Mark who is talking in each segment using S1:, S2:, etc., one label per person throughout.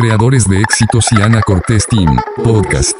S1: creadores de éxitos y Ana Cortés Team, podcast.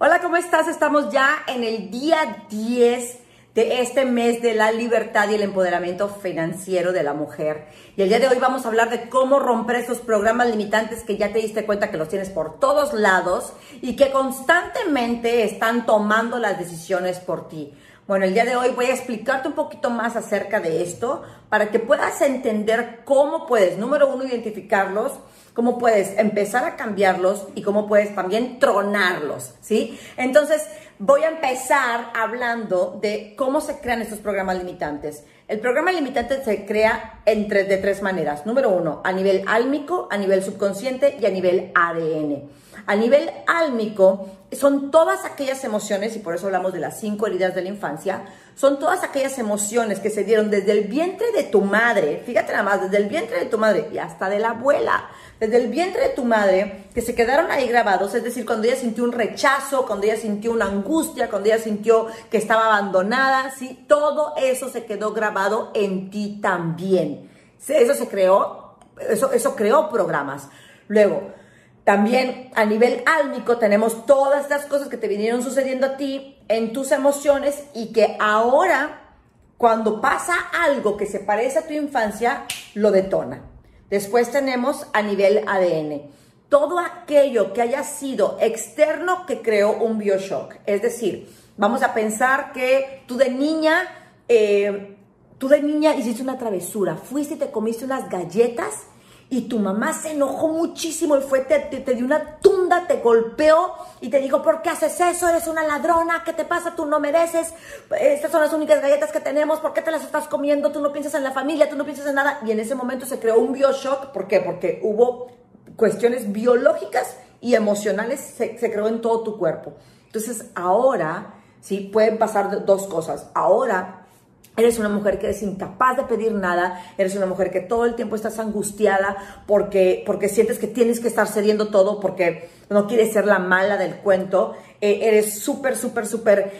S2: Hola, ¿cómo estás? Estamos ya en el día 10 de este mes de la libertad y el empoderamiento financiero de la mujer. Y el día de hoy vamos a hablar de cómo romper esos programas limitantes que ya te diste cuenta que los tienes por todos lados y que constantemente están tomando las decisiones por ti. Bueno, el día de hoy voy a explicarte un poquito más acerca de esto para que puedas entender cómo puedes, número uno, identificarlos, cómo puedes empezar a cambiarlos y cómo puedes también tronarlos, ¿sí? Entonces, voy a empezar hablando de cómo se crean estos programas limitantes. El programa limitante se crea entre, de tres maneras. Número uno, a nivel álmico, a nivel subconsciente y a nivel ADN. A nivel álmico, son todas aquellas emociones, y por eso hablamos de las cinco heridas de la infancia, son todas aquellas emociones que se dieron desde el vientre de tu madre, fíjate nada más, desde el vientre de tu madre y hasta de la abuela, desde el vientre de tu madre, que se quedaron ahí grabados, es decir, cuando ella sintió un rechazo, cuando ella sintió una angustia, cuando ella sintió que estaba abandonada, ¿sí? todo eso se quedó grabado en ti también. Eso se creó, eso, eso creó programas. Luego, también a nivel álmico tenemos todas estas cosas que te vinieron sucediendo a ti en tus emociones y que ahora cuando pasa algo que se parece a tu infancia, lo detona. Después tenemos a nivel ADN. Todo aquello que haya sido externo que creó un bioshock. Es decir, vamos a pensar que tú de niña, eh, tú de niña hiciste una travesura, fuiste y te comiste unas galletas y tu mamá se enojó muchísimo y fue, te, te, dio una tunda, te golpeó y te dijo, ¿por qué haces eso? Eres una ladrona, ¿qué te pasa? Tú no mereces, estas son las únicas galletas que tenemos, ¿por qué te las estás comiendo? Tú no piensas en la familia, tú no piensas en nada. Y en ese momento se creó un bioshock, ¿por qué? Porque hubo cuestiones biológicas y emocionales, se, se creó en todo tu cuerpo. Entonces ahora, sí, pueden pasar dos cosas. Ahora Eres una mujer que es incapaz de pedir nada, eres una mujer que todo el tiempo estás angustiada porque, porque sientes que tienes que estar cediendo todo porque no quieres ser la mala del cuento, eh, eres súper, súper, súper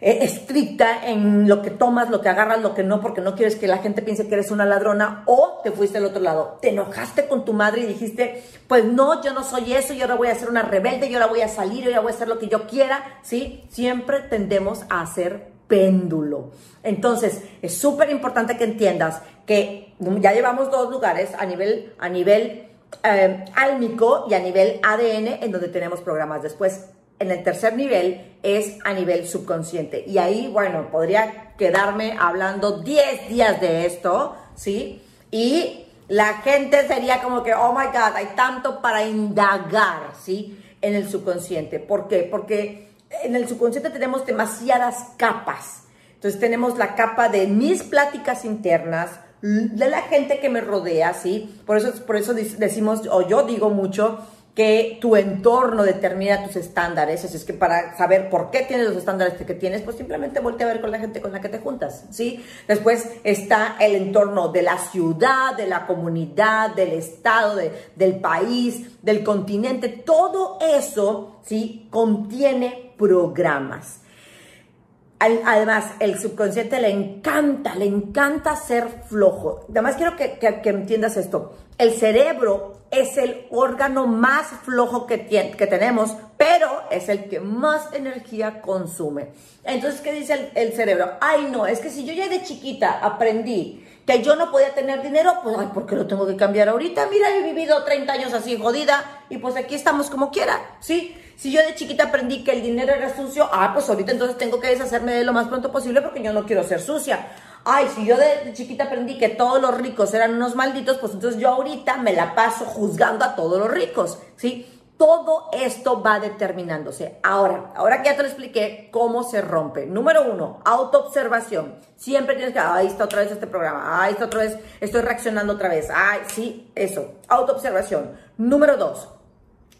S2: eh, estricta en lo que tomas, lo que agarras, lo que no, porque no quieres que la gente piense que eres una ladrona o te fuiste al otro lado, te enojaste con tu madre y dijiste, pues no, yo no soy eso, yo ahora voy a ser una rebelde, yo ahora voy a salir, yo ahora voy a hacer lo que yo quiera, ¿sí? Siempre tendemos a hacer péndulo. Entonces, es súper importante que entiendas que ya llevamos dos lugares a nivel, a nivel eh, álmico y a nivel ADN en donde tenemos programas. Después, en el tercer nivel es a nivel subconsciente. Y ahí, bueno, podría quedarme hablando 10 días de esto, ¿sí? Y la gente sería como que, oh my God, hay tanto para indagar, ¿sí? En el subconsciente. ¿Por qué? Porque en el subconsciente tenemos demasiadas capas. Entonces tenemos la capa de mis pláticas internas, de la gente que me rodea, ¿sí? Por eso, por eso decimos, o yo digo mucho, que tu entorno determina tus estándares. Así es que para saber por qué tienes los estándares que tienes, pues simplemente voltea a ver con la gente con la que te juntas, ¿sí? Después está el entorno de la ciudad, de la comunidad, del estado, del país, del continente. Todo eso, ¿sí? Contiene programas. Además, el subconsciente le encanta, le encanta ser flojo. Además, quiero que, entiendas esto. El cerebro es el órgano más flojo que, que tenemos, pero es el que más energía consume. Entonces, ¿qué dice el, cerebro? Ay, no, es que si yo ya de chiquita aprendí que yo no podía tener dinero, pues, ay, ¿por qué lo tengo que cambiar ahorita? Mira, he vivido 30 años así jodida y pues aquí estamos como quiera, ¿sí? Si yo de chiquita aprendí que el dinero era sucio, ah, pues ahorita entonces tengo que deshacerme de lo más pronto posible porque yo no quiero ser sucia. Ay, si yo de chiquita aprendí que todos los ricos eran unos malditos, pues entonces yo ahorita me la paso juzgando a todos los ricos, ¿sí? Todo esto va determinándose. Ahora, ahora que ya te lo expliqué, cómo se rompe. Número uno, autoobservación. Siempre tienes que, ahí está otra vez este programa, ahí está otra vez, estoy reaccionando otra vez. Ay, sí, eso, autoobservación. Número dos,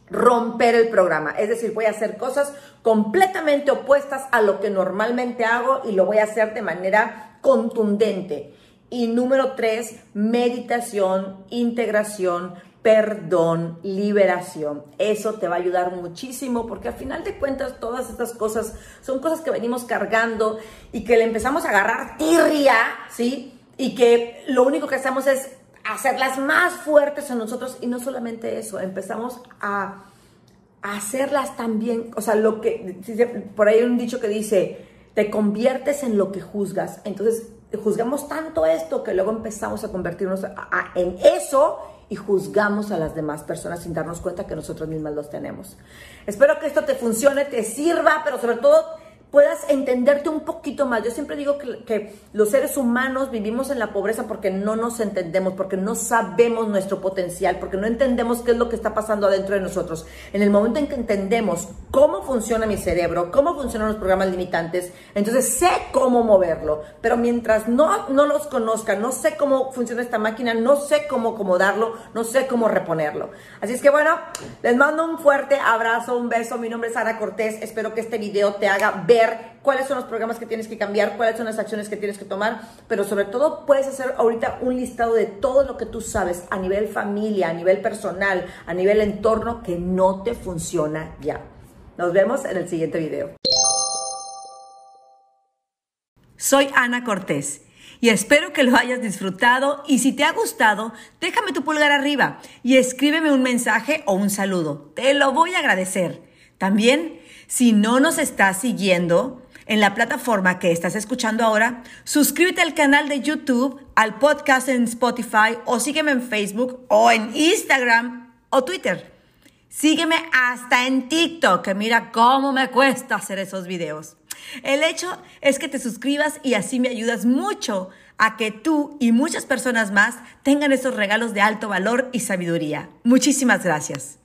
S2: romper el programa. Es decir, voy a hacer cosas completamente opuestas a lo que normalmente hago y lo voy a hacer de manera contundente. Y número tres, meditación, integración, perdón, liberación. Eso te va a ayudar muchísimo porque al final de cuentas todas estas cosas son cosas que venimos cargando y que le empezamos a agarrar tirria, ¿sí? Y que lo único que hacemos es hacerlas más fuertes en nosotros y no solamente eso, empezamos a, hacerlas también, o sea, lo que, por ahí hay un dicho que dice, te conviertes en lo que juzgas, entonces juzgamos tanto esto que luego empezamos a convertirnos en eso y juzgamos a las demás personas sin darnos cuenta que nosotros mismas los tenemos. Espero que esto te funcione, te sirva, pero sobre todo puedas entenderte un poquito más. Yo siempre digo que, los seres humanos vivimos en la pobreza porque no nos entendemos, porque no sabemos nuestro potencial, porque no entendemos qué es lo que está pasando adentro de nosotros. En el momento en que entendemos cómo funciona mi cerebro, cómo funcionan los programas limitantes, entonces sé cómo moverlo. Pero mientras no, no los conozca, no sé cómo funciona esta máquina, no sé cómo acomodarlo, no sé cómo reponerlo. Así es que bueno, les mando un fuerte abrazo, un beso. Mi nombre es Ana Cortés. Espero que este video te haga cuáles son los programas que tienes que cambiar, cuáles son las acciones que tienes que tomar, pero sobre todo puedes hacer ahorita un listado de todo lo que tú sabes a nivel familia, a nivel personal, a nivel entorno que no te funciona ya. Nos vemos en el siguiente video. Soy Ana Cortés y espero que lo hayas disfrutado y si te ha gustado, déjame tu pulgar arriba y escríbeme un mensaje o un saludo. Te lo voy a agradecer. También si no nos estás siguiendo en la plataforma que estás escuchando ahora, suscríbete al canal de YouTube, al podcast en Spotify o sígueme en Facebook o en Instagram o Twitter. Sígueme hasta en TikTok, que mira cómo me cuesta hacer esos videos. El hecho es que te suscribas y así me ayudas mucho a que tú y muchas personas más tengan esos regalos de alto valor y sabiduría. Muchísimas gracias.